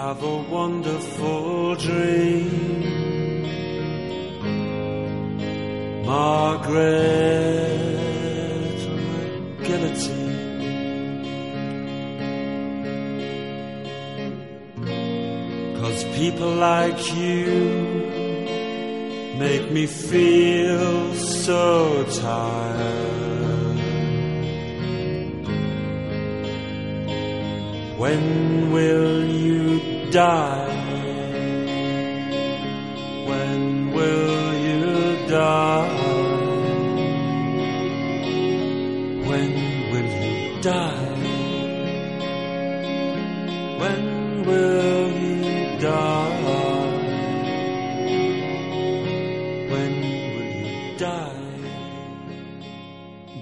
have a wonderful dream. Margaret McGillity. Cause people like you make me feel so tired. When will you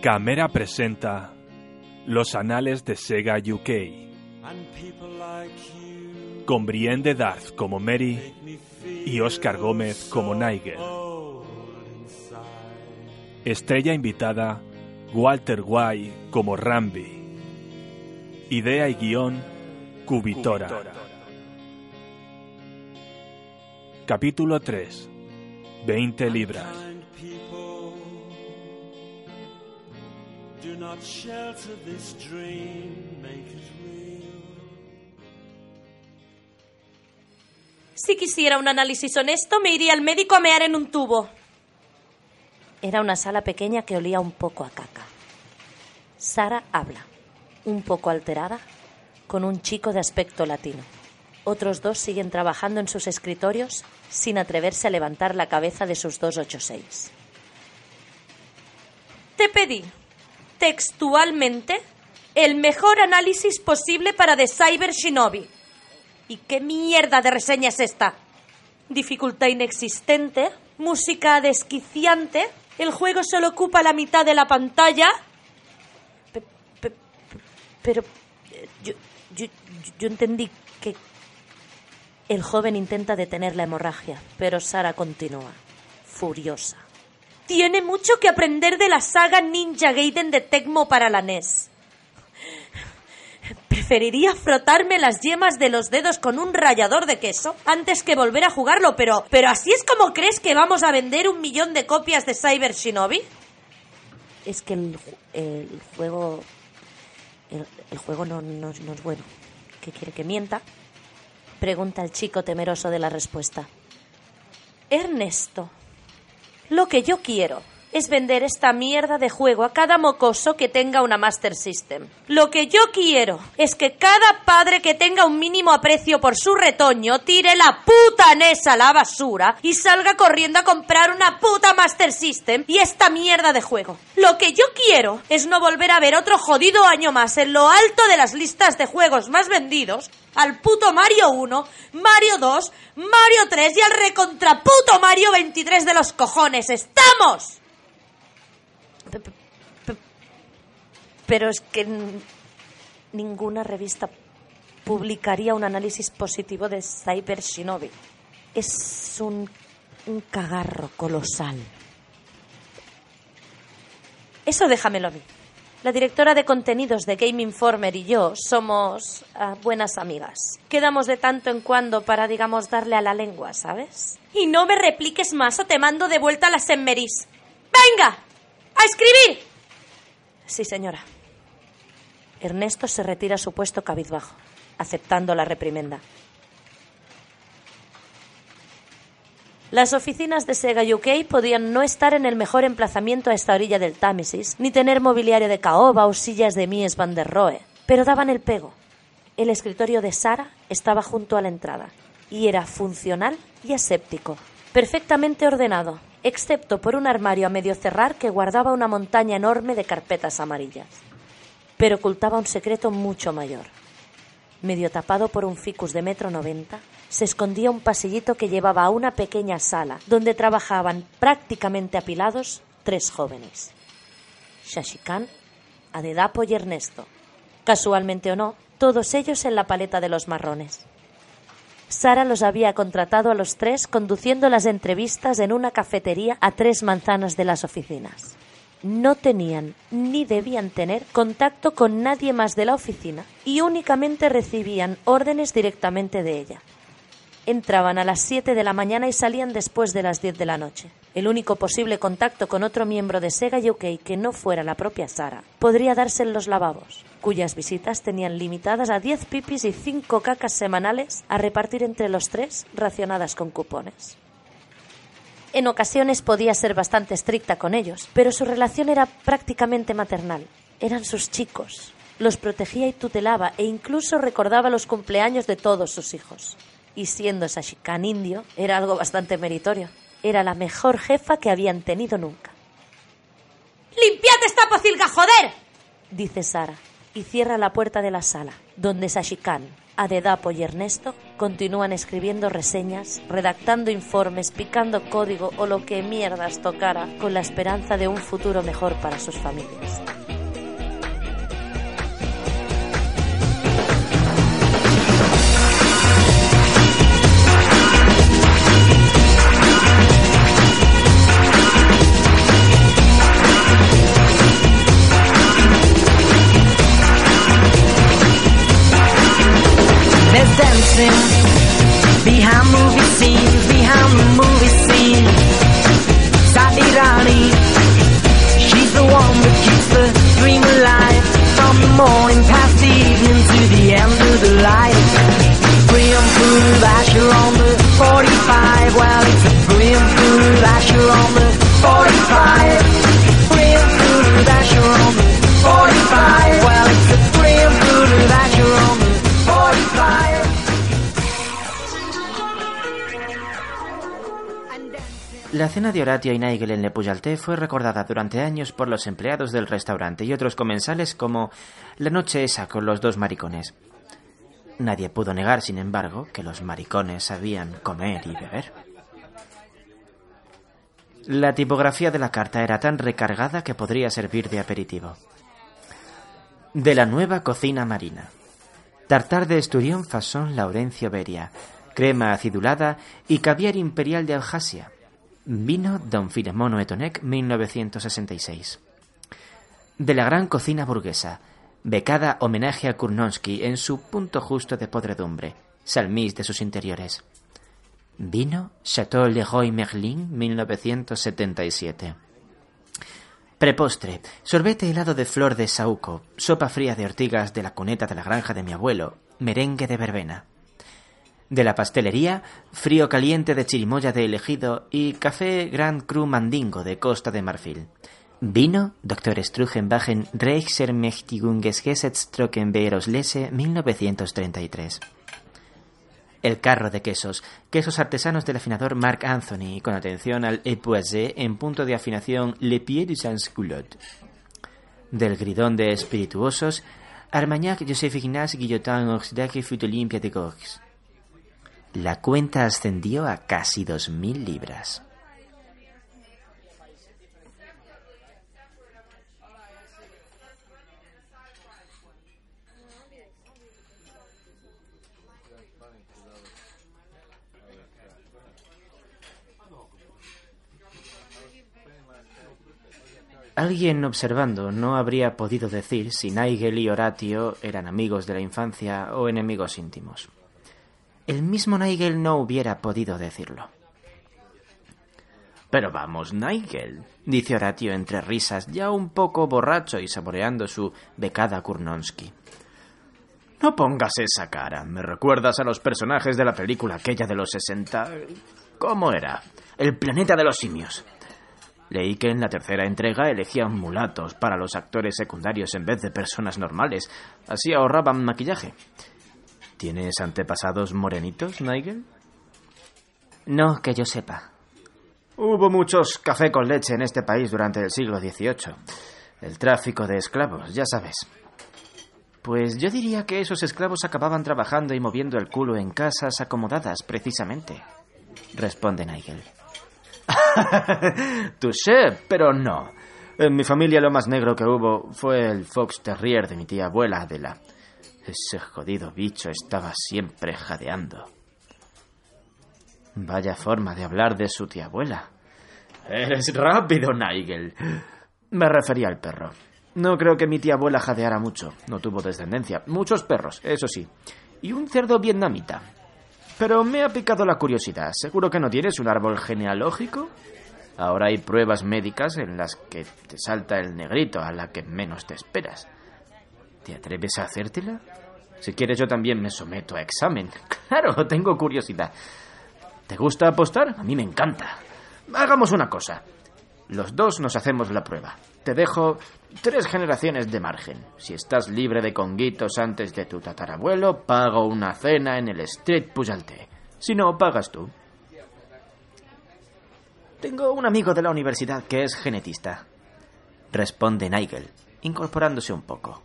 Gamera presenta Los Anales de Sega UK, con Brienne de Darth como Mary y Oscar Gómez como Nigel. Estrella invitada Walter White como Rambi. Idea y guion Cubitora. Capítulo 3. 20 libras. Do not shelter this dream, make it real. Si quisiera un análisis honesto, me iría al médico a mear en un tubo. Era una sala pequeña que olía un poco a caca. Sara habla, un poco alterada, con un chico de aspecto latino. Otros dos siguen trabajando en sus escritorios sin atreverse a levantar la cabeza de sus 286. Te pedí, textualmente, el mejor análisis posible para The Cyber Shinobi. ¿Y qué mierda de reseña es esta? Dificultad inexistente, música desquiciante, el juego solo ocupa la mitad de la pantalla. Pe- pe- pe- Pero eh, yo, yo, yo entendí que el joven intenta detener la hemorragia, pero Sara continúa, furiosa. Tiene mucho que aprender de la saga Ninja Gaiden de Tecmo para la NES. Preferiría frotarme las yemas de los dedos con un rallador de queso antes que volver a jugarlo, pero, pero así es como crees que vamos a vender un millón de copias de Cyber Shinobi. Es que el, el juego. El, el juego no, no- no es bueno. ¿Qué quiere que mienta? Pregunta el chico temeroso de la respuesta. Ernesto, lo que yo quiero es vender esta mierda de juego a cada mocoso que tenga una Master System. Lo que yo quiero es que cada padre que tenga un mínimo aprecio por su retoño tire la puta NES a la basura y salga corriendo a comprar una puta Master System y esta mierda de juego. Lo que yo quiero es no volver a ver otro jodido año más en lo alto de las listas de juegos más vendidos al puto Mario 1, Mario 2, Mario 3 y al recontraputo Mario 23 de los cojones. ¡Estamos! Pe- pe- pe- Pero es que ninguna revista publicaría un análisis positivo de Cyber Shinobi. Es un, un cagarro colosal. Eso déjamelo a mí. La directora de contenidos de Game Informer y yo somos ah, buenas amigas. Quedamos de tanto en cuando para, digamos, darle a la lengua, ¿sabes? Y no me repliques más o te mando de vuelta a las Emmeris. ¡Venga! ¡A escribir! Sí, señora. Ernesto se retira a su puesto cabizbajo, aceptando la reprimenda. Las oficinas de Sega UK podían no estar en el mejor emplazamiento a esta orilla del Támesis, ni tener mobiliario de caoba o sillas de Mies van der Rohe, pero daban el pego. El escritorio de Sara estaba junto a la entrada y era funcional y aséptico, perfectamente ordenado, excepto por un armario a medio cerrar que guardaba una montaña enorme de carpetas amarillas. Pero ocultaba un secreto mucho mayor. Medio tapado por un ficus de metro noventa, se escondía un pasillito que llevaba a una pequeña sala donde trabajaban prácticamente apilados tres jóvenes. Shashikan, Adedapo y Ernesto. Casualmente o no, todos ellos en la paleta de los marrones. Sara los había contratado a los tres conduciendo las entrevistas en una cafetería a tres manzanas de las oficinas. No tenían ni debían tener contacto con nadie más de la oficina y únicamente recibían órdenes directamente de ella. Entraban a las 7 de la mañana y salían después de las 10 de la noche. El único posible contacto con otro miembro de Sega UK que no fuera la propia Sara podría darse en los lavabos, cuyas visitas tenían limitadas a 10 pipis y 5 cacas semanales a repartir entre los tres, racionadas con cupones. En ocasiones podía ser bastante estricta con ellos, pero su relación era prácticamente maternal. Eran sus chicos. Los protegía y tutelaba e incluso recordaba los cumpleaños de todos sus hijos y siendo Sashikan indio, era algo bastante meritorio. Era la mejor jefa que habían tenido nunca. ¡Limpiad esta pocilga, joder! dice Sara, y cierra la puerta de la sala, donde Sashikan, Adedapo y Ernesto continúan escribiendo reseñas, redactando informes, picando código o lo que mierdas tocara, con la esperanza de un futuro mejor para sus familias. Cena de Horatio y Nigel en Le Pujalté fue recordada durante años por los empleados del restaurante y otros comensales como la noche esa con los dos maricones. Nadie pudo negar, sin embargo, que los maricones sabían comer y beber. La tipografía de la carta era tan recargada que podría servir de aperitivo. De la nueva cocina marina. Tartar de esturión fasón Laurencio Beria, crema acidulada y caviar imperial de Abjasia. Vino Don Filemono Etonec 1966. De la gran cocina burguesa, becada homenaje a Kurnonsky en su punto justo de podredumbre, salmís de sus interiores. Vino Chateau Leroy Merlin 1977. Prepostre, sorbete helado de flor de saúco, sopa fría de ortigas de la cuneta de la granja de mi abuelo, merengue de verbena. De la pastelería, frío caliente de chirimoya de elegido y café Grand Cru Mandingo de Costa de Marfil. Vino Dr. Strugenbachen Reichsermächtigungsgesetz Trockenbeeroslese 1933. El carro de quesos, quesos artesanos del afinador Marc Anthony, con atención al époisé en punto de afinación Le Pied du Sans-Culotte. Del gridón de espirituosos, Armagnac Joseph Ignace Guillotin Oxidage Fut Olympia de Gorges. La cuenta ascendió a casi dos mil libras. Alguien observando no habría podido decir si Nigel y Horatio eran amigos de la infancia o enemigos íntimos. El mismo Nigel no hubiera podido decirlo. Pero vamos, Nigel, dice Horatio entre risas, ya un poco borracho y saboreando su becada Kurnonsky. No pongas esa cara. Me recuerdas a los personajes de la película aquella de los 60. ¿Cómo era? El planeta de los simios. Leí que en la tercera entrega elegían mulatos para los actores secundarios en vez de personas normales. Así ahorraban maquillaje. ¿Tienes antepasados morenitos, Nigel? No, que yo sepa. Hubo muchos café con leche en este país durante el siglo XVIII. El tráfico de esclavos, ya sabes. Pues yo diría que esos esclavos acababan trabajando y moviendo el culo en casas acomodadas, precisamente. Responde Nigel. Touché, pero no. En mi familia lo más negro que hubo fue el Fox Terrier de mi tía abuela Adela. Ese jodido bicho estaba siempre jadeando. Vaya forma de hablar de su tía abuela. Eres rápido, Nigel. Me refería al perro. No creo que mi tía abuela jadeara mucho. No tuvo descendencia. Muchos perros, eso sí. Y un cerdo vietnamita. Pero me ha picado la curiosidad. ¿Seguro que no tienes un árbol genealógico? Ahora hay pruebas médicas en las que te salta el negrito a la que menos te esperas. ¿Te atreves a hacértela? Si quieres yo también me someto a examen. Claro, tengo curiosidad. ¿Te gusta apostar? A mí me encanta. Hagamos una cosa. Los dos nos hacemos la prueba. Te dejo tres generaciones de margen. Si estás libre de conguitos antes de tu tatarabuelo, pago una cena en el Street Pujalte. Si no, pagas tú. Tengo un amigo de la universidad que es genetista. Responde Nigel, incorporándose un poco.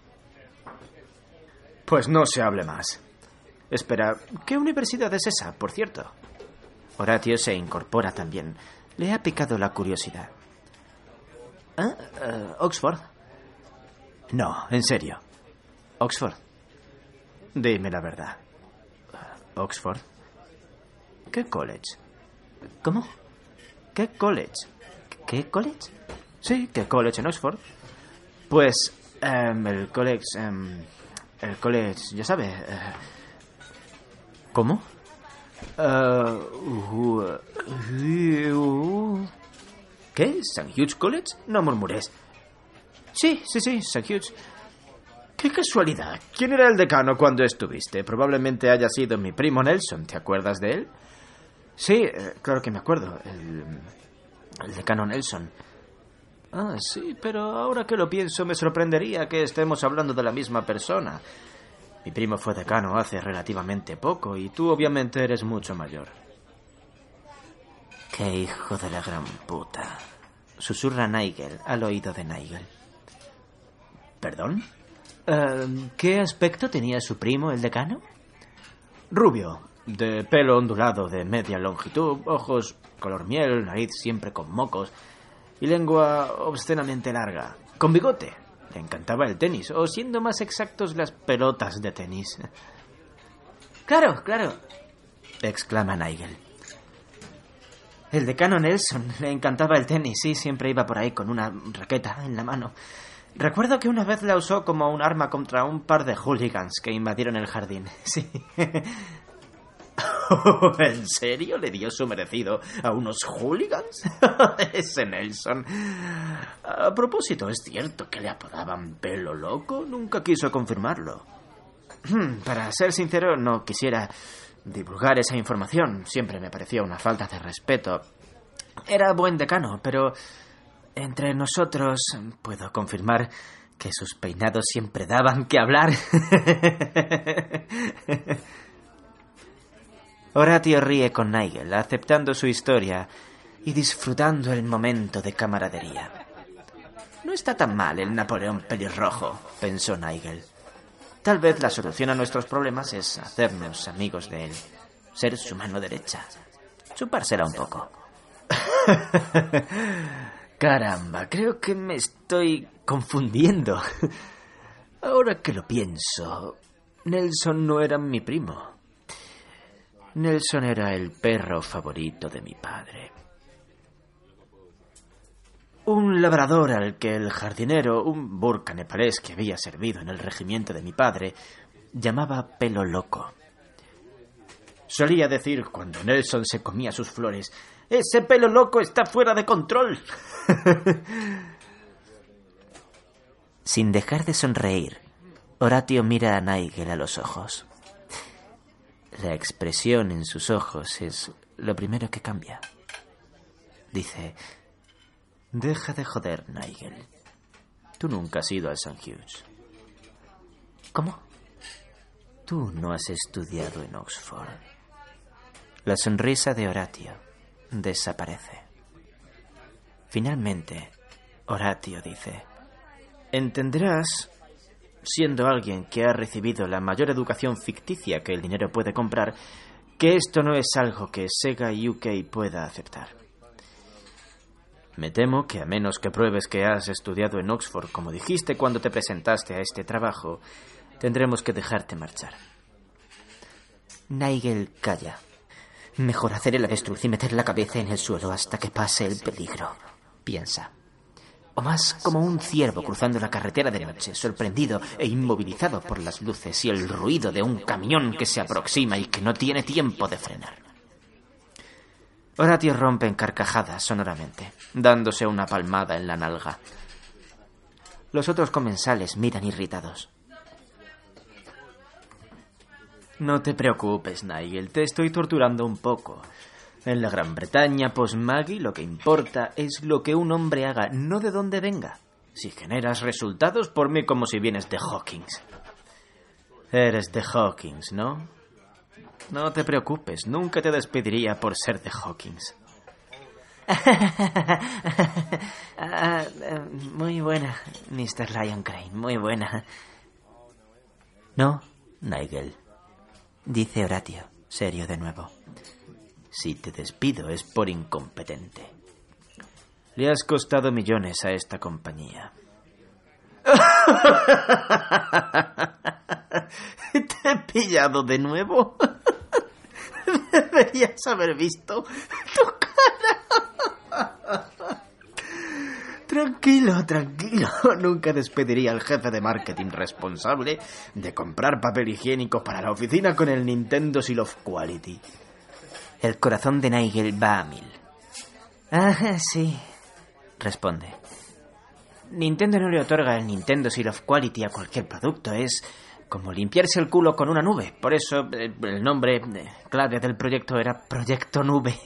Pues no se hable más. Espera, ¿qué universidad es esa, por cierto? Horatio se incorpora también. Le ha picado la curiosidad. ¿Ah? Eh, ¿Oxford? No, en serio. ¿Oxford? Dime la verdad. ¿Oxford? ¿Qué college? ¿Cómo? ¿Qué college? ¿Qué college? Sí, ¿qué college en Oxford? Pues, em, el college... em, el college, ya sabe. eh, ¿Cómo? Eh, uh, uh, ¿Qué? ¿St. Hughes College? No murmures. Sí, sí, sí, St. Hughes. Qué casualidad. ¿Quién era el decano cuando estuviste? Probablemente haya sido mi primo Nelson. ¿Te acuerdas de él? Sí, eh, claro que me acuerdo. El, el decano Nelson. Ah, sí, pero ahora que lo pienso me sorprendería que estemos hablando de la misma persona. Mi primo fue decano hace relativamente poco y tú obviamente eres mucho mayor. Qué hijo de la gran puta. Susurra Nigel al oído de Nigel. ¿Perdón? Eh, ¿Qué aspecto tenía su primo, el decano? Rubio, de pelo ondulado de media longitud, ojos color miel, nariz siempre con mocos y lengua obscenamente larga. Con bigote. Le encantaba el tenis, o siendo más exactos, las pelotas de tenis. Claro, claro, exclama Nigel. El decano Nelson le encantaba el tenis, sí, siempre iba por ahí con una raqueta en la mano. Recuerdo que una vez la usó como un arma contra un par de hooligans que invadieron el jardín. Sí. ¿En serio le dio su merecido a unos hooligans? Ese Nelson. A propósito, ¿es cierto que le apodaban pelo loco? Nunca quiso confirmarlo. Hmm, Para ser sincero, no quisiera divulgar esa información. Siempre me parecía una falta de respeto. Era buen decano, pero entre nosotros puedo confirmar que sus peinados siempre daban que hablar. Horatio ríe con Nigel, aceptando su historia y disfrutando el momento de camaradería. No está tan mal el Napoleón pelirrojo, pensó Nigel. Tal vez la solución a nuestros problemas es hacernos amigos de él, ser su mano derecha, chupársela un poco. Caramba, creo que me estoy confundiendo. Ahora que lo pienso, Nelson no era mi primo. Nelson era el perro favorito de mi padre. Un labrador al que el jardinero, un burka nepalés que había servido en el regimiento de mi padre, llamaba pelo loco. Solía decir cuando Nelson se comía sus flores, ese pelo loco está fuera de control. Sin dejar de sonreír, Horatio mira a Nigel a los ojos. La expresión en sus ojos es lo primero que cambia. Dice, deja de joder, Nigel. Tú nunca has ido al St. Hughes. ¿Cómo? Tú no has estudiado en Oxford. La sonrisa de Horatio desaparece. Finalmente, Horatio dice, entenderás siendo alguien que ha recibido la mayor educación ficticia que el dinero puede comprar, que esto no es algo que Sega UK pueda aceptar. Me temo que a menos que pruebes que has estudiado en Oxford, como dijiste cuando te presentaste a este trabajo, tendremos que dejarte marchar. Nigel calla. Mejor hacer el avestruz y meter la cabeza en el suelo hasta que pase el peligro, piensa. O más como un ciervo cruzando la carretera de noche, sorprendido e inmovilizado por las luces y el ruido de un camión que se aproxima y que no tiene tiempo de frenar. Horatio rompe en carcajadas sonoramente, dándose una palmada en la nalga. Los otros comensales miran irritados. No te preocupes, Nigel, te estoy torturando un poco. En la Gran Bretaña post-Maggie lo que importa es lo que un hombre haga, no de dónde venga. Si generas resultados, por mí como si vienes de Hawkins. Eres de Hawkins, ¿no? No te preocupes, nunca te despediría por ser de Hawkins. Ah, eh, muy buena, Mr. Lion Crane, muy buena. No, Nigel, dice Horatio, serio de nuevo. Si te despido es por incompetente. Le has costado millones a esta compañía. ¿Te he pillado de nuevo? Deberías haber visto tu cara. Tranquilo, tranquilo. Nunca despediría al jefe de marketing responsable de comprar papel higiénico para la oficina con el Nintendo Seal of Quality. El corazón de Nigel va a mil. Ah, sí, responde. Nintendo no le otorga el Nintendo Seal of Quality a cualquier producto. Es como limpiarse el culo con una nube. Por eso eh, el nombre eh, clave del proyecto era Proyecto Nube.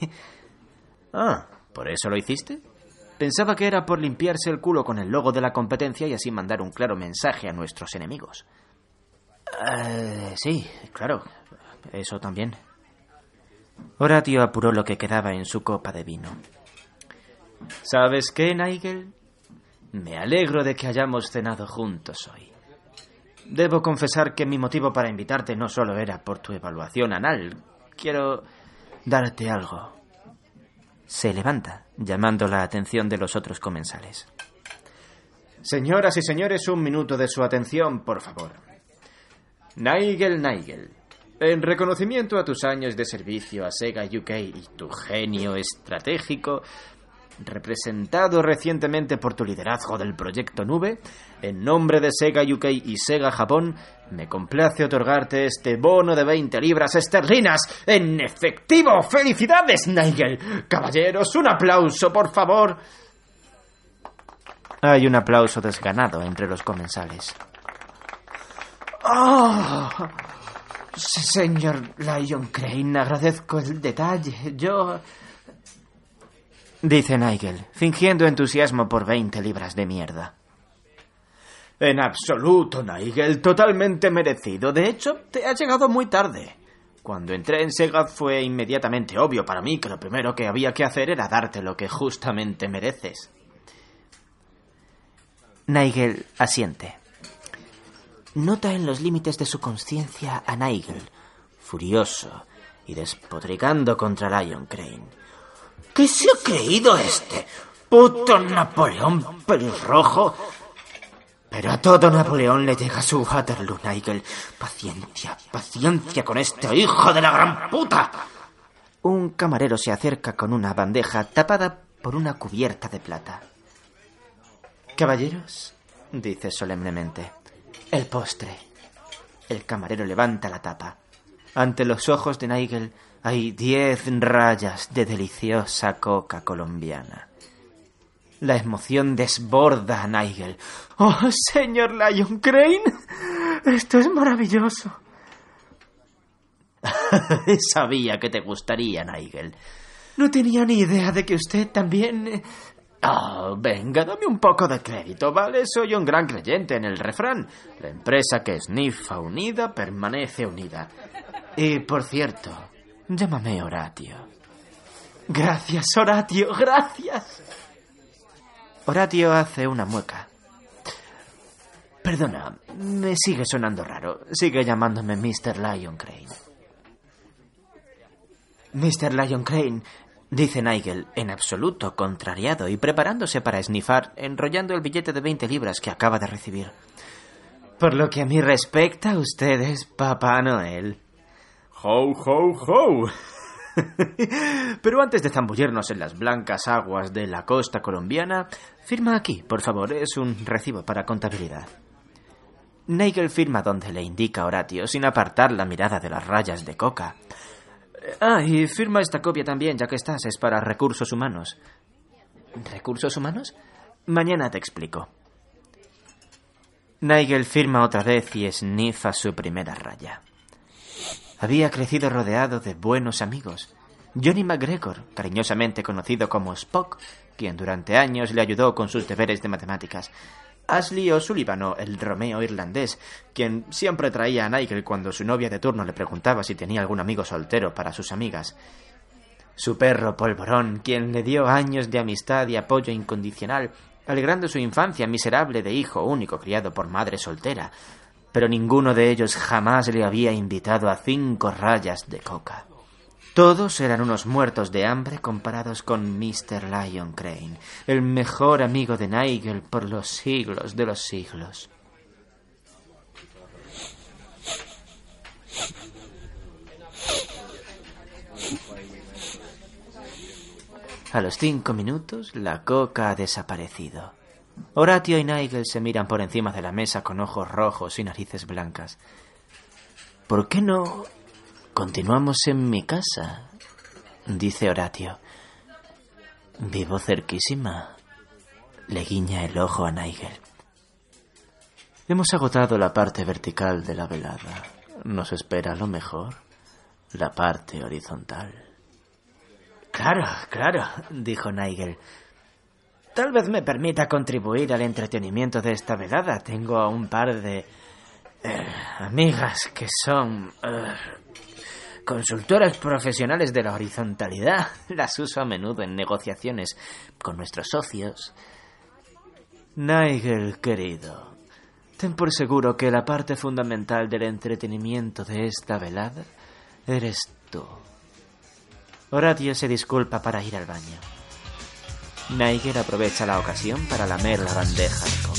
Ah, ¿por eso lo hiciste? Pensaba que era por limpiarse el culo con el logo de la competencia y así mandar un claro mensaje a nuestros enemigos. Eh, sí, claro. Eso también. Horatio apuró lo que quedaba en su copa de vino. ¿Sabes qué, Nigel? Me alegro de que hayamos cenado juntos hoy. Debo confesar que mi motivo para invitarte no solo era por tu evaluación anal. Quiero darte algo. Se levanta, llamando la atención de los otros comensales. Señoras y señores, un minuto de su atención, por favor. Nigel Nigel, en reconocimiento a tus años de servicio a Sega UK y tu genio estratégico, representado recientemente por tu liderazgo del proyecto Nube, en nombre de Sega UK y Sega Japón, me complace otorgarte este bono de 20 libras esterlinas en efectivo. ¡Felicidades, Nigel! Caballeros, un aplauso, por favor. Hay un aplauso desganado entre los comensales. ¡Oh! Señor Lion Crane, agradezco el detalle. Yo... Dice Nigel, fingiendo entusiasmo por 20 libras de mierda. En absoluto, Nigel, totalmente merecido. De hecho, te ha llegado muy tarde. Cuando entré en Sega fue inmediatamente obvio para mí que lo primero que había que hacer era darte lo que justamente mereces. Nigel asiente. Nota en los límites de su conciencia a Nigel, furioso y despodrigando contra Lion Crane. ¿Qué se ha creído este? Puto Napoleón pelirrojo. Pero a todo Napoleón le llega su Waterloo, Nigel. Paciencia, paciencia con este hijo de la gran puta. Un camarero se acerca con una bandeja tapada por una cubierta de plata. Caballeros, dice solemnemente, el postre. El camarero levanta la tapa. Ante los ojos de Nigel hay diez rayas de deliciosa coca colombiana. La emoción desborda a Nigel. ¡Oh, señor Lion Crane! Esto es maravilloso. Sabía que te gustaría, Nigel. No tenía ni idea de que usted también... Oh, venga, dame un poco de crédito, ¿vale? Soy un gran creyente en el refrán. La empresa que esnifa unida permanece unida. Y, por cierto, llámame Horatio. Gracias, Horatio, gracias. Horatio hace una mueca. Perdona, me sigue sonando raro. Sigue llamándome Mr. Lion Crane. Mr. Lion Crane, dice Nigel, en absoluto contrariado y preparándose para esnifar, enrollando el billete de 20 libras que acaba de recibir. Por lo que a mí respecta, usted es Papá Noel. ¡Ho, ho, ho! Pero antes de zambullirnos en las blancas aguas de la costa colombiana, firma aquí, por favor, es un recibo para contabilidad. Nigel firma donde le indica Horatio, sin apartar la mirada de las rayas de coca. Ah, y firma esta copia también, ya que estás, es para recursos humanos. ¿Recursos humanos? Mañana te explico. Nigel firma otra vez y esnifa su primera raya. Había crecido rodeado de buenos amigos. Johnny McGregor, cariñosamente conocido como Spock, quien durante años le ayudó con sus deberes de matemáticas. Ashley O'Sullivan, el Romeo irlandés, quien siempre traía a Nigel cuando su novia de turno le preguntaba si tenía algún amigo soltero para sus amigas. Su perro Polvorón, quien le dio años de amistad y apoyo incondicional, alegrando su infancia miserable de hijo único criado por madre soltera, pero ninguno de ellos jamás le había invitado a cinco rayas de coca. Todos eran unos muertos de hambre comparados con Mr. Lion Crane, el mejor amigo de Nigel por los siglos de los siglos. A los cinco minutos, la coca ha desaparecido. Horatio y Nigel se miran por encima de la mesa con ojos rojos y narices blancas. ¿Por qué no continuamos en mi casa? dice Horatio. Vivo cerquísima. Le guiña el ojo a Nigel. Hemos agotado la parte vertical de la velada. Nos espera lo mejor, la parte horizontal. Claro, claro, dijo Nigel. Tal vez me permita contribuir al entretenimiento de esta velada. Tengo un par de eh, amigas que son eh, consultoras profesionales de la horizontalidad. Las uso a menudo en negociaciones con nuestros socios. Nigel, querido, ten por seguro que la parte fundamental del entretenimiento de esta velada eres tú. Horatio se disculpa para ir al baño. Nigel aprovecha la ocasión para lamer la bandeja de coca.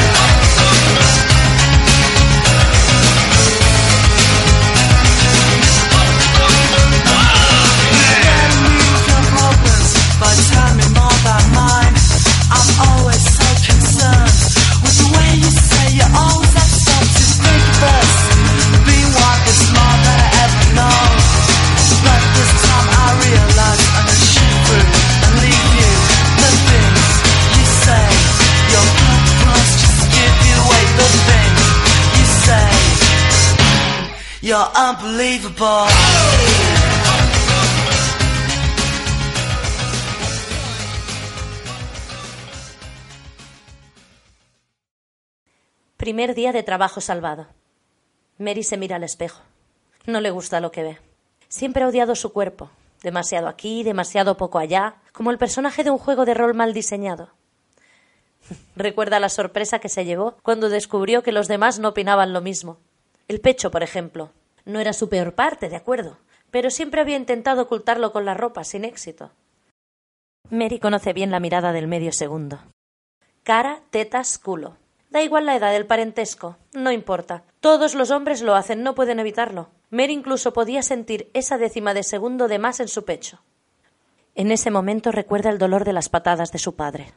Primer día de trabajo salvado. Mary se mira al espejo. No le gusta lo que ve. Siempre ha odiado su cuerpo. Demasiado aquí, demasiado poco allá, como el personaje de un juego de rol mal diseñado. Recuerda la sorpresa que se llevó cuando descubrió que los demás no opinaban lo mismo. El pecho, por ejemplo. No era su peor parte, de acuerdo, pero siempre había intentado ocultarlo con la ropa, sin éxito. Mary conoce bien la mirada del medio segundo. Cara, tetas, culo. Da igual la edad del parentesco, no importa. Todos los hombres lo hacen, no pueden evitarlo. Mary incluso podía sentir esa décima de segundo de más en su pecho. En ese momento recuerda el dolor de las patadas de su padre.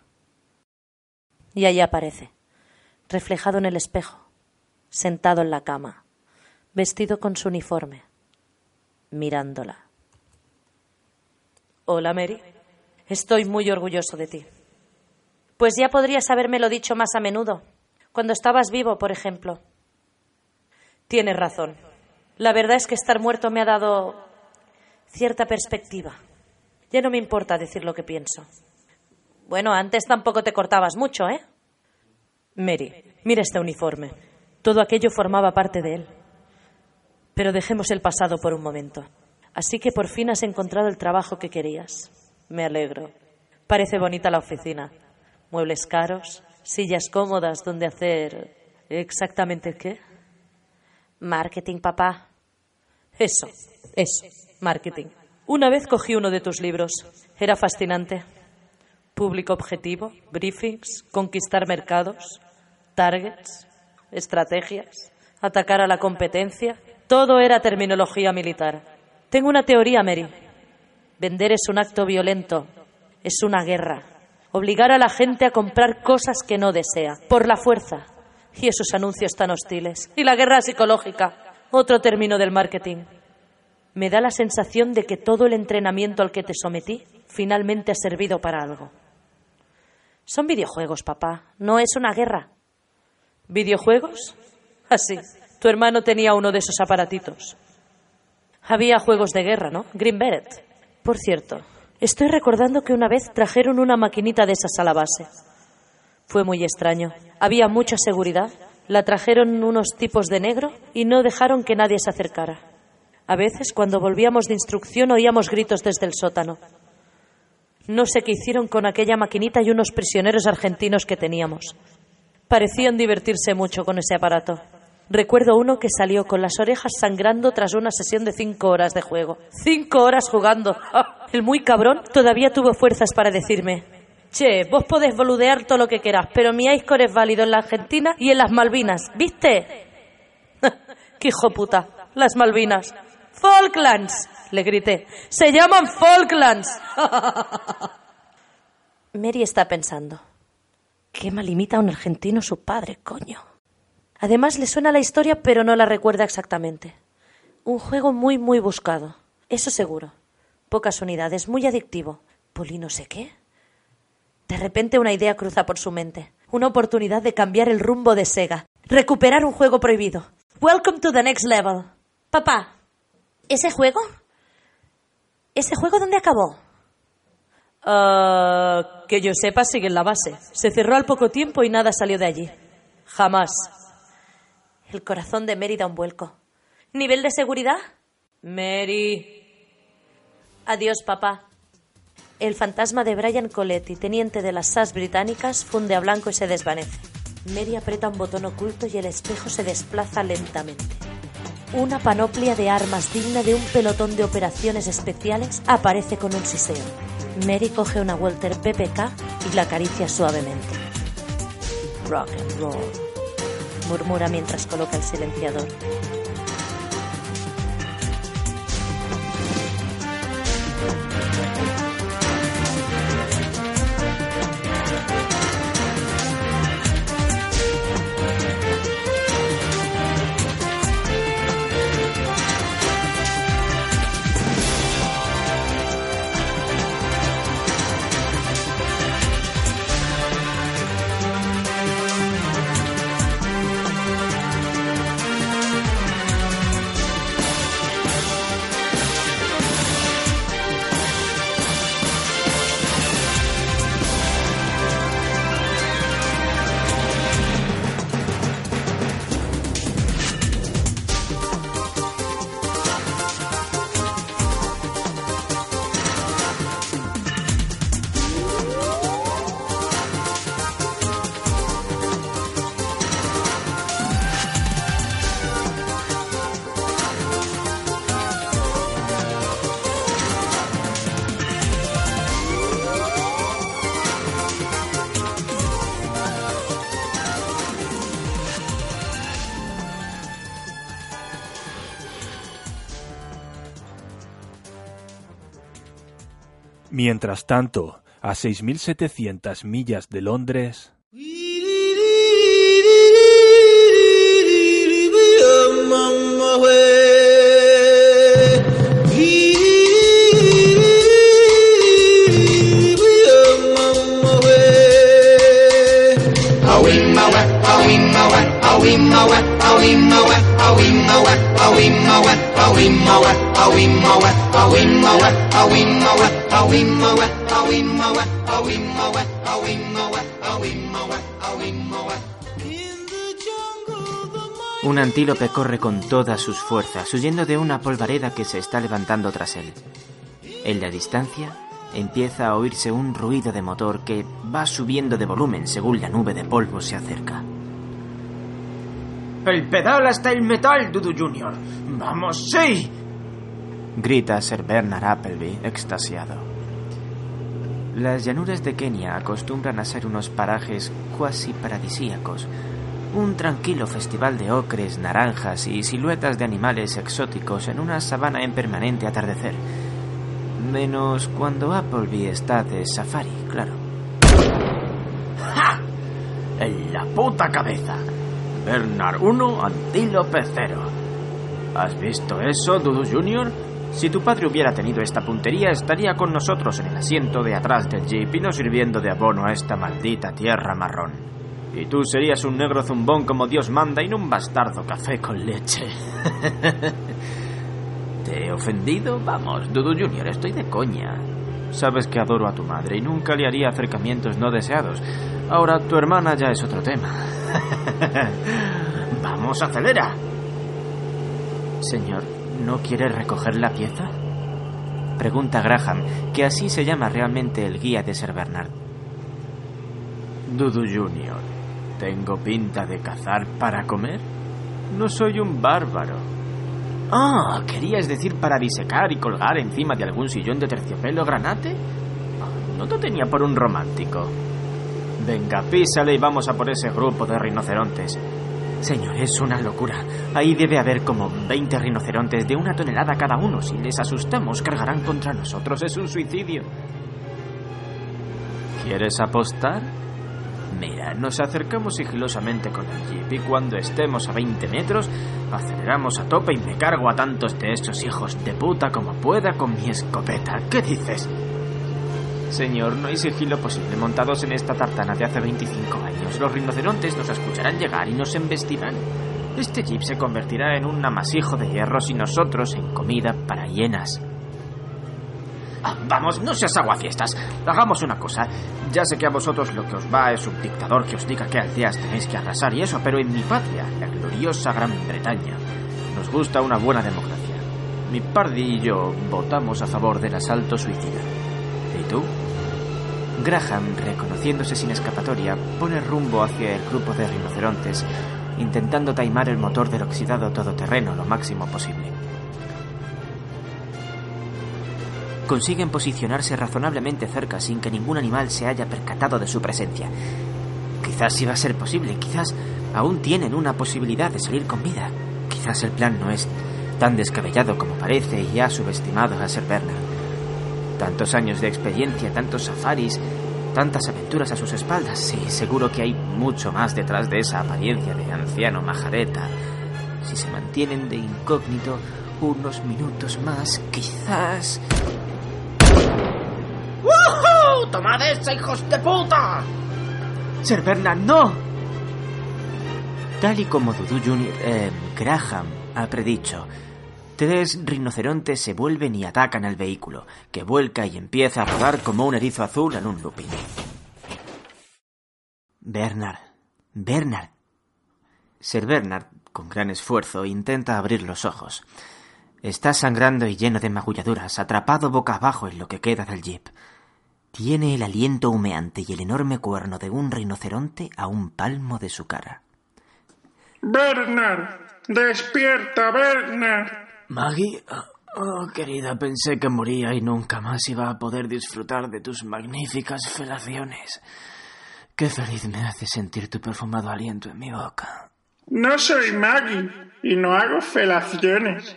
Y allí aparece, reflejado en el espejo, sentado en la cama, vestido con su uniforme, mirándola. Hola, Mary. Estoy muy orgulloso de ti. Pues ya podrías habérmelo dicho más a menudo, cuando estabas vivo, por ejemplo. Tienes razón. La verdad es que estar muerto me ha dado cierta perspectiva. Ya no me importa decir lo que pienso. Bueno, antes tampoco te cortabas mucho, ¿eh? Mary, mira este uniforme. Todo aquello formaba parte de él. Pero dejemos el pasado por un momento. Así que por fin has encontrado el trabajo que querías. Me alegro. Parece bonita la oficina. Muebles caros, sillas cómodas donde hacer... ¿Exactamente qué? Marketing, papá. Eso, eso, marketing. Una vez cogí uno de tus libros. Era fascinante. Público objetivo, briefings, conquistar mercados, targets, estrategias, atacar a la competencia. Todo era terminología militar. Tengo una teoría, Mary. Vender es un acto violento, es una guerra. Obligar a la gente a comprar cosas que no desea, por la fuerza. Y esos anuncios tan hostiles. Y la guerra psicológica, otro término del marketing. Me da la sensación de que todo el entrenamiento al que te sometí finalmente ha servido para algo. Son videojuegos, papá, no es una guerra. ¿Videojuegos? Así. Tu hermano tenía uno de esos aparatitos. Había juegos de guerra, ¿no? Green Beret. Por cierto, estoy recordando que una vez trajeron una maquinita de esas a la base. Fue muy extraño. Había mucha seguridad. La trajeron unos tipos de negro y no dejaron que nadie se acercara. A veces, cuando volvíamos de instrucción, oíamos gritos desde el sótano. No sé qué hicieron con aquella maquinita y unos prisioneros argentinos que teníamos. Parecían divertirse mucho con ese aparato. Recuerdo uno que salió con las orejas sangrando tras una sesión de cinco horas de juego. ¡Cinco horas jugando! El muy cabrón todavía tuvo fuerzas para decirme: Che, vos podés boludear todo lo que querás, pero mi iScore es válido en la Argentina y en las Malvinas, ¿viste? ¡Qué hijo puta! Las Malvinas. ¡Falklands! Le grité. ¡Se llaman Falklands! Mary está pensando. ¿Qué mal imita a un argentino su padre, coño? Además le suena la historia, pero no la recuerda exactamente. Un juego muy, muy buscado. Eso seguro. Pocas unidades, muy adictivo. ¿Poli no sé qué? De repente una idea cruza por su mente. Una oportunidad de cambiar el rumbo de Sega. Recuperar un juego prohibido. Welcome to the next level. Papá, ¿ese juego? ¿Ese juego dónde acabó? Ah, que yo sepa, sigue en la base. Se cerró al poco tiempo y nada salió de allí. Jamás. El corazón de Mary da un vuelco. ¿Nivel de seguridad? Mary. Adiós, papá. El fantasma de Brian Coletti, teniente de las SAS británicas, funde a blanco y se desvanece. Mary aprieta un botón oculto y el espejo se desplaza lentamente. Una panoplia de armas digna de un pelotón de operaciones especiales aparece con un siseo. Mary coge una Walter PPK y la acaricia suavemente. Rock and roll, murmura mientras coloca el silenciador. Mientras tanto, a 6.700 millas de Londres, Un antílope corre con todas sus fuerzas, huyendo de una polvareda que se está levantando tras él. En la distancia, empieza a oírse un ruido de motor que va subiendo de volumen según la nube de polvo se acerca. El pedal hasta el metal, Dudu Junior. Vamos, sí. grita Sir Bernard Appleby, extasiado. Las llanuras de Kenia acostumbran a ser unos parajes cuasi paradisíacos, un tranquilo festival de ocres, naranjas y siluetas de animales exóticos en una sabana en permanente atardecer. Menos cuando Appleby está de safari, claro. ¡Ja! En la puta cabeza. Bernard 1, Antílope 0. ¿Has visto eso, Dudu Junior? Si tu padre hubiera tenido esta puntería, estaría con nosotros en el asiento de atrás del jeep y no sirviendo de abono a esta maldita tierra marrón. Y tú serías un negro zumbón como Dios manda y no un bastardo café con leche. ¿Te he ofendido? Vamos, Dudu Junior, estoy de coña. Sabes que adoro a tu madre y nunca le haría acercamientos no deseados. Ahora tu hermana ya es otro tema. Vamos, acelera. Señor, ¿no quiere recoger la pieza? Pregunta Graham, que así se llama realmente el guía de Sir Bernard. Dudu Junior, ¿tengo pinta de cazar para comer? No soy un bárbaro. Ah, ¿querías decir para disecar y colgar encima de algún sillón de terciopelo granate? Ah, No te tenía por un romántico. Venga, písale y vamos a por ese grupo de rinocerontes. Señor, es una locura. Ahí debe haber como 20 rinocerontes de una tonelada cada uno. Si les asustamos, cargarán contra nosotros. Es un suicidio. ¿Quieres apostar? Mira, nos acercamos sigilosamente con el jeep y cuando estemos a 20 metros, aceleramos a tope y me cargo a tantos de estos hijos de puta como pueda con mi escopeta. ¿Qué dices? Señor, no hay sigilo posible montados en esta tartana de hace 25 años. Los rinocerontes nos escucharán llegar y nos embestirán. Este jeep se convertirá en un amasijo de hierros y nosotros en comida para hienas. Ah, vamos, no seas aguafiestas. Hagamos una cosa. Ya sé que a vosotros lo que os va es un dictador que os diga qué aldeas tenéis que arrasar y eso, pero en mi patria, la gloriosa Gran Bretaña, nos gusta una buena democracia. Mi pardi y yo votamos a favor del asalto suicida. ¿Y tú? Graham, reconociéndose sin escapatoria, pone rumbo hacia el grupo de rinocerontes, intentando taimar el motor del oxidado todoterreno lo máximo posible. Consiguen posicionarse razonablemente cerca sin que ningún animal se haya percatado de su presencia. Quizás iba a ser posible, quizás aún tienen una posibilidad de salir con vida. Quizás el plan no es tan descabellado como parece y ha subestimado a Sir Bernard. Tantos años de experiencia, tantos safaris, tantas aventuras a sus espaldas. Sí, seguro que hay mucho más detrás de esa apariencia de anciano majareta. Si se mantienen de incógnito unos minutos más, quizás... ¡Woohoo! ¡Tomad esa, hijos de puta! Sir Bernard, no. Tal y como Dudu Junior, eh, Graham ha predicho, tres rinocerontes se vuelven y atacan al vehículo, que vuelca y empieza a rodar como un erizo azul en un looping. Bernard, Bernard. Sir Bernard, con gran esfuerzo, intenta abrir los ojos. Está sangrando y lleno de magulladuras, atrapado boca abajo en lo que queda del jeep. Tiene el aliento humeante y el enorme cuerno de un rinoceronte a un palmo de su cara. Bernard, despierta, Bernard. Maggie, oh, querida, pensé que moría y nunca más iba a poder disfrutar de tus magníficas felaciones. Qué feliz me hace sentir tu perfumado aliento en mi boca. No soy Maggie y no hago felaciones.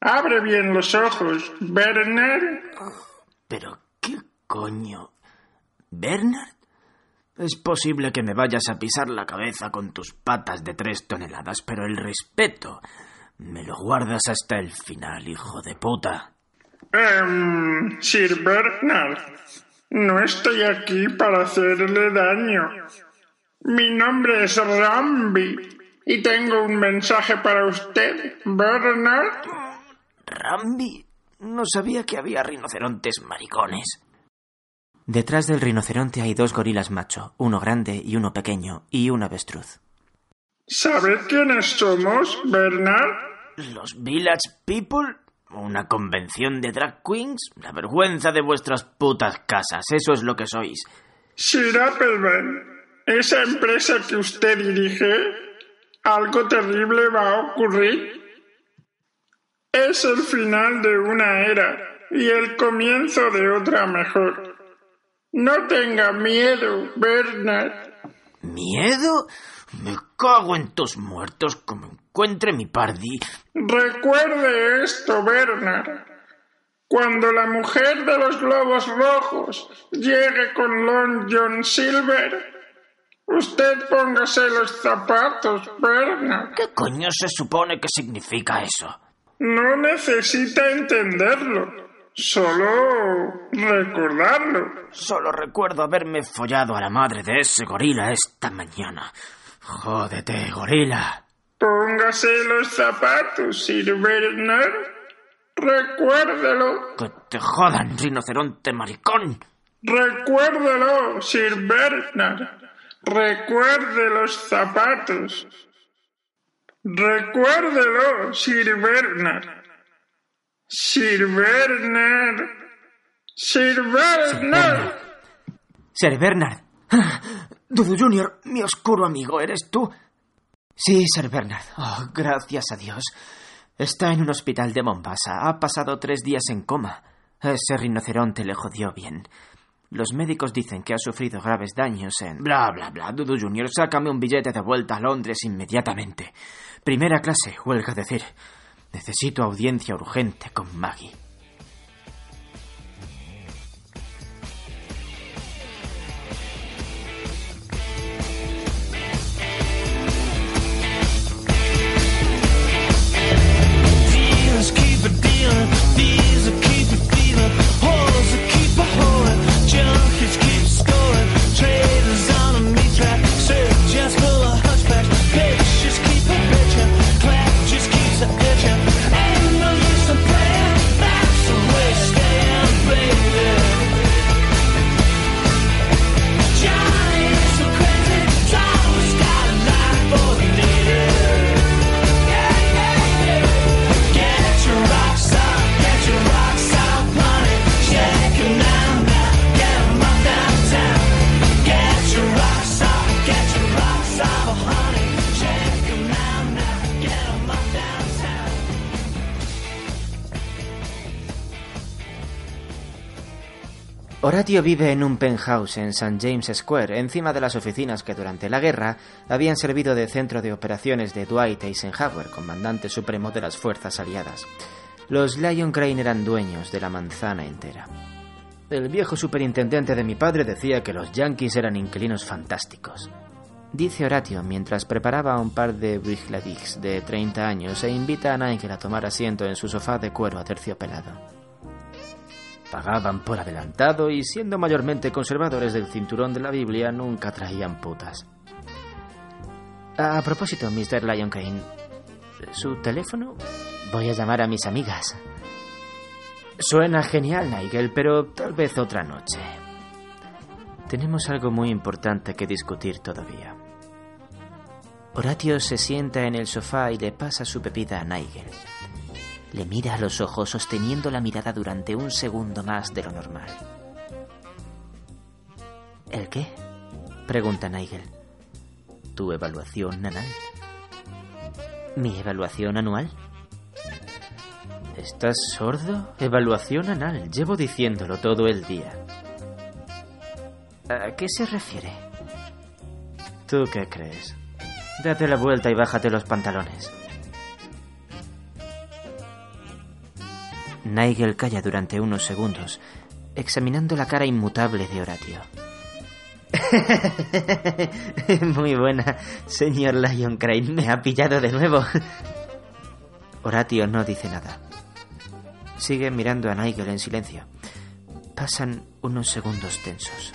Abre bien los ojos, Bernard. Pero, ¿qué coño? ¿Bernard? Es posible que me vayas a pisar la cabeza con tus patas de tres toneladas, pero el respeto me lo guardas hasta el final, hijo de puta. Em, Sir Bernard, no estoy aquí para hacerle daño. Mi nombre es Ramby y tengo un mensaje para usted, Bernard. Rambi, no sabía que había rinocerontes maricones. Detrás del rinoceronte hay dos gorilas macho, uno grande y uno pequeño, y un avestruz. ¿Sabe quiénes somos, Bernard? ¿Los Village People? ¿Una convención de drag queens? La vergüenza de vuestras putas casas, eso es lo que sois. Sir Applebaum, esa empresa que usted dirige, algo terrible va a ocurrir. Es el final de una era y el comienzo de otra mejor. No tenga miedo, Bernard. ¿Miedo? Me cago en tus muertos como encuentre mi pardi. Recuerde esto, Bernard. Cuando la mujer de los globos rojos llegue con Long John Silver, usted póngase los zapatos, Bernard. ¿Qué coño se supone que significa eso? No necesita entenderlo, solo recordarlo. Solo recuerdo haberme follado a la madre de ese gorila esta mañana. Jódete, gorila. Póngase los zapatos, Sir Bernard. Recuérdelo. Que te jodan, rinoceronte maricón. Recuérdelo, Sir Bernard. Recuerde los zapatos. Recuérdelo, Sir Bernard. Sir Bernard. Sir Bernard. Sir Bernard. Dudu Junior, mi oscuro amigo, ¿eres tú? Sí, Sir Bernard. Oh, gracias a Dios. Está en un hospital de Mombasa. Ha pasado tres días en coma. Ese rinoceronte le jodió bien. Los médicos dicen que ha sufrido graves daños en... Bla, bla, bla. Dudu Junior, sácame un billete de vuelta a Londres inmediatamente. Primera clase, huelga decir. Necesito audiencia urgente con Maggie. Horatio vive en un penthouse en St. James Square, encima de las oficinas que durante la guerra habían servido de centro de operaciones de Dwight Eisenhower, comandante supremo de las fuerzas aliadas. Los Lion Crane eran dueños de la manzana entera. El viejo superintendente de mi padre decía que los yankees eran inquilinos fantásticos. Dice Horatio mientras preparaba un par de Brigladix de 30 años e invita a Nigel a tomar asiento en su sofá de cuero aterciopelado. Pagaban por adelantado y siendo mayormente conservadores del cinturón de la Biblia nunca traían putas. A propósito, Mr. Lion Crane, ¿su teléfono? Voy a llamar a mis amigas. Suena genial, Nigel, pero tal vez otra noche. Tenemos algo muy importante que discutir todavía. Horatio se sienta en el sofá y le pasa su bebida a Nigel. Le mira a los ojos sosteniendo la mirada durante un segundo más de lo normal. ¿El qué? pregunta Nigel. Tu evaluación anal. ¿Mi evaluación anual? ¿Estás sordo? Evaluación anal. Llevo diciéndolo todo el día. ¿A qué se refiere? ¿Tú qué crees? Date la vuelta y bájate los pantalones. Nigel calla durante unos segundos, examinando la cara inmutable de Horatio. Muy buena, señor Lion Crane. Me ha pillado de nuevo. Horatio no dice nada. Sigue mirando a Nigel en silencio. Pasan unos segundos tensos.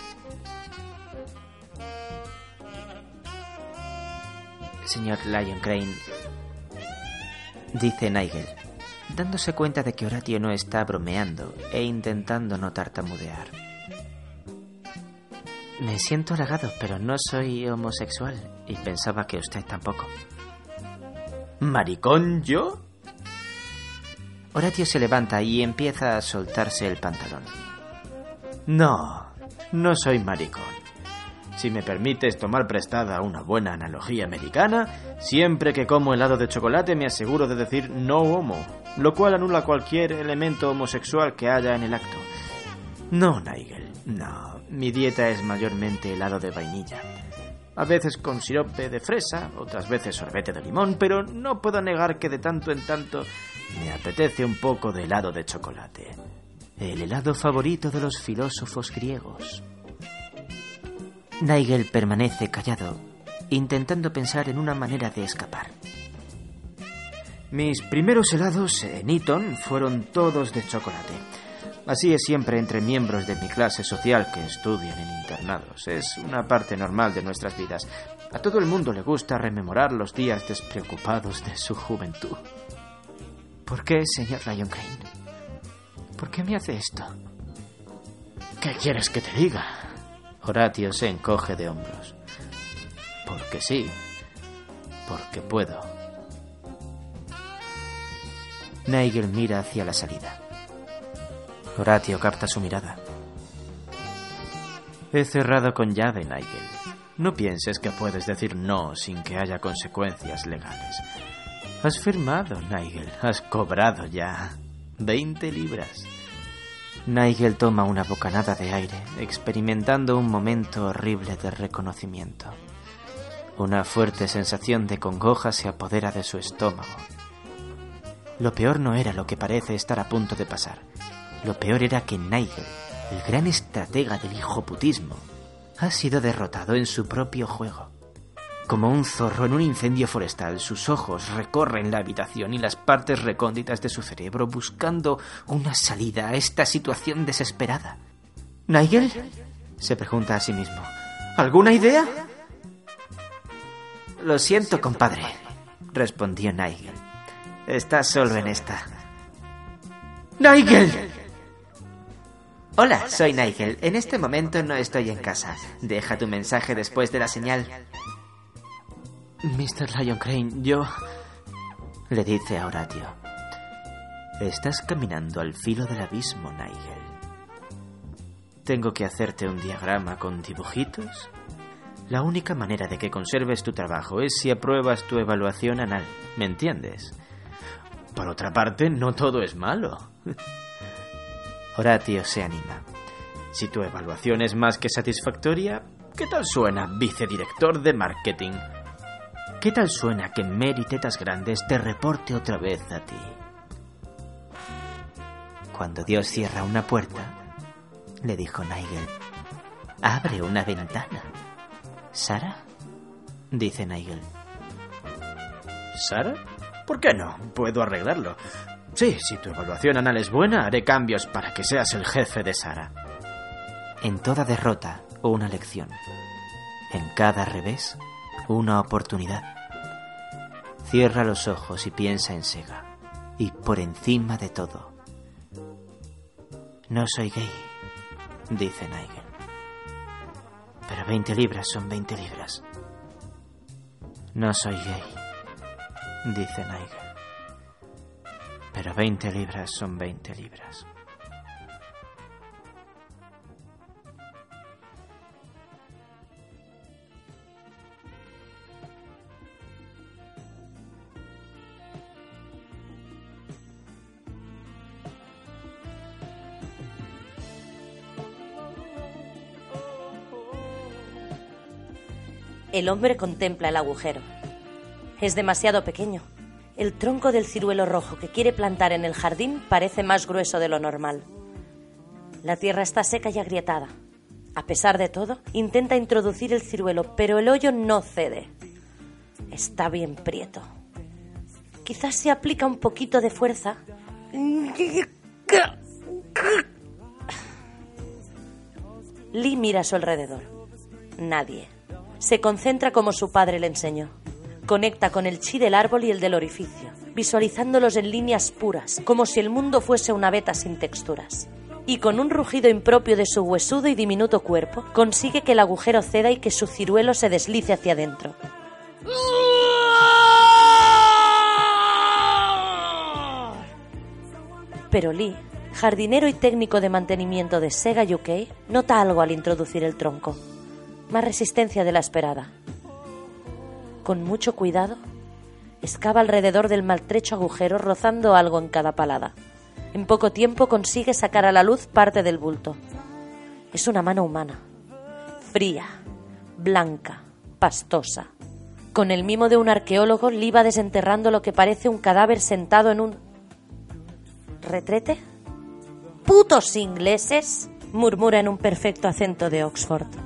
Señor Lion Crane, dice Nigel, dándose cuenta de que Horatio no está bromeando e intentando no tartamudear. Me siento halagado, pero no soy homosexual y pensaba que usted tampoco. ¿Maricón yo? Horatio se levanta y empieza a soltarse el pantalón. No, no soy maricón. Si me permites tomar prestada una buena analogía americana, siempre que como helado de chocolate me aseguro de decir no homo, lo cual anula cualquier elemento homosexual que haya en el acto. No, Nigel, no. Mi dieta es mayormente helado de vainilla. A veces con sirope de fresa, otras veces sorbete de limón, pero no puedo negar que de tanto en tanto me apetece un poco de helado de chocolate. El helado favorito de los filósofos griegos. Nigel permanece callado, intentando pensar en una manera de escapar. Mis primeros helados en Eton fueron todos de chocolate. Así es siempre entre miembros de mi clase social que estudian en internados. Es una parte normal de nuestras vidas. A todo el mundo le gusta rememorar los días despreocupados de su juventud. ¿Por qué, señor Ryan Crane? ¿Por qué me hace esto? ¿Qué quieres que te diga? Horatio se encoge de hombros. Porque sí. Porque puedo. Nigel mira hacia la salida. Horatio capta su mirada. He cerrado con llave, Nigel. No pienses que puedes decir no sin que haya consecuencias legales. Has firmado, Nigel. Has cobrado ya. Veinte libras. Nigel toma una bocanada de aire, experimentando un momento horrible de reconocimiento. Una fuerte sensación de congoja se apodera de su estómago. Lo peor no era lo que parece estar a punto de pasar. Lo peor era que Nigel, el gran estratega del hijoputismo, ha sido derrotado en su propio juego. Como un zorro en un incendio forestal, sus ojos recorren la habitación y las partes recónditas de su cerebro buscando una salida a esta situación desesperada. ¿Nigel? se pregunta a sí mismo. ¿Alguna idea? Lo siento, compadre, respondió Nigel. Estás solo en esta. ¡Nigel! Hola, soy Nigel. En este momento no estoy en casa. Deja tu mensaje después de la señal. Mr. Lion Crane, yo... le dice a Horatio. Estás caminando al filo del abismo, Nigel. ¿Tengo que hacerte un diagrama con dibujitos? La única manera de que conserves tu trabajo es si apruebas tu evaluación anal. ¿Me entiendes? Por otra parte, no todo es malo. Horatio se anima. Si tu evaluación es más que satisfactoria, ¿qué tal suena, vicedirector de marketing? ¿Qué tal suena que Mary Tetas Grandes te reporte otra vez a ti? Cuando Dios cierra una puerta, le dijo Nigel, abre una ventana. ¿Sara? Dice Nigel. ¿Sara? ¿Por qué no? Puedo arreglarlo. Sí, si tu evaluación anal es buena, haré cambios para que seas el jefe de Sara. En toda derrota, una lección. En cada revés, una oportunidad. Cierra los ojos y piensa en Sega. Y por encima de todo, no soy gay, dice Nigel. Pero 20 libras son 20 libras. No soy gay, dice Nigel. Pero 20 libras son 20 libras. El hombre contempla el agujero. Es demasiado pequeño. El tronco del ciruelo rojo que quiere plantar en el jardín parece más grueso de lo normal. La tierra está seca y agrietada. A pesar de todo, intenta introducir el ciruelo, pero el hoyo no cede. Está bien prieto. Quizás se aplica un poquito de fuerza. Lee mira a su alrededor. Nadie. Se concentra como su padre le enseñó. Conecta con el chi del árbol y el del orificio, visualizándolos en líneas puras, como si el mundo fuese una veta sin texturas. Y con un rugido impropio de su huesudo y diminuto cuerpo, consigue que el agujero ceda y que su ciruelo se deslice hacia adentro. Pero Lee, jardinero y técnico de mantenimiento de Sega UK, nota algo al introducir el tronco. Más resistencia de la esperada. Con mucho cuidado, excava alrededor del maltrecho agujero rozando algo en cada palada. En poco tiempo consigue sacar a la luz parte del bulto. Es una mano humana. Fría, blanca, pastosa. Con el mimo de un arqueólogo, va desenterrando lo que parece un cadáver sentado en un... ¿Retrete? ¡Putos ingleses! murmura en un perfecto acento de Oxford.